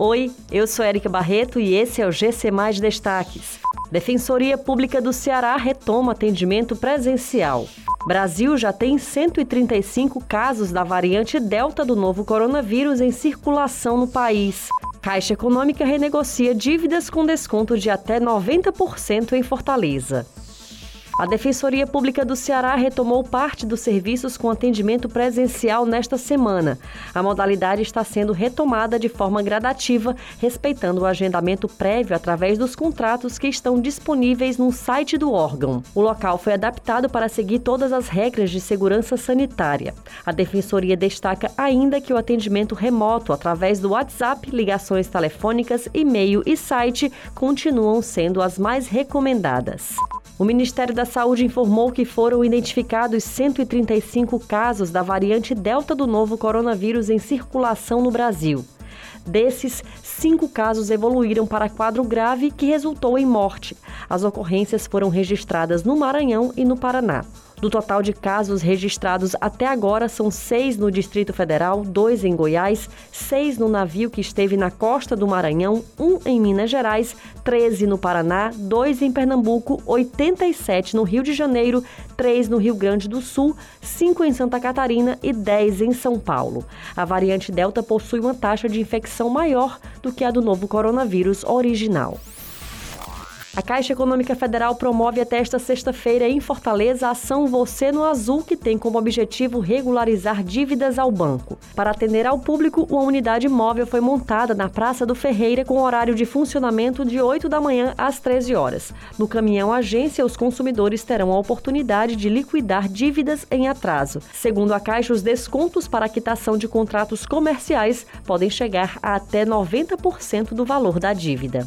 Oi, eu sou Érica Barreto e esse é o GC Mais Destaques. Defensoria Pública do Ceará retoma atendimento presencial. Brasil já tem 135 casos da variante Delta do novo coronavírus em circulação no país. Caixa Econômica renegocia dívidas com desconto de até 90% em Fortaleza. A Defensoria Pública do Ceará retomou parte dos serviços com atendimento presencial nesta semana. A modalidade está sendo retomada de forma gradativa, respeitando o agendamento prévio através dos contratos que estão disponíveis no site do órgão. O local foi adaptado para seguir todas as regras de segurança sanitária. A Defensoria destaca ainda que o atendimento remoto através do WhatsApp, ligações telefônicas, e-mail e site continuam sendo as mais recomendadas. O Ministério da Saúde informou que foram identificados 135 casos da variante Delta do novo coronavírus em circulação no Brasil. Desses, cinco casos evoluíram para quadro grave que resultou em morte. As ocorrências foram registradas no Maranhão e no Paraná. Do total de casos registrados até agora, são seis no Distrito Federal, dois em Goiás, seis no navio que esteve na costa do Maranhão, um em Minas Gerais, 13 no Paraná, dois em Pernambuco, 87 no Rio de Janeiro, três no Rio Grande do Sul, cinco em Santa Catarina e 10 em São Paulo. A variante Delta possui uma taxa de infecção maior do que a do novo coronavírus original. A Caixa Econômica Federal promove até esta sexta-feira em Fortaleza a ação Você no Azul, que tem como objetivo regularizar dívidas ao banco. Para atender ao público, uma unidade móvel foi montada na Praça do Ferreira com horário de funcionamento de 8 da manhã às 13 horas. No caminhão agência, os consumidores terão a oportunidade de liquidar dívidas em atraso. Segundo a Caixa, os descontos para a quitação de contratos comerciais podem chegar a até 90% do valor da dívida.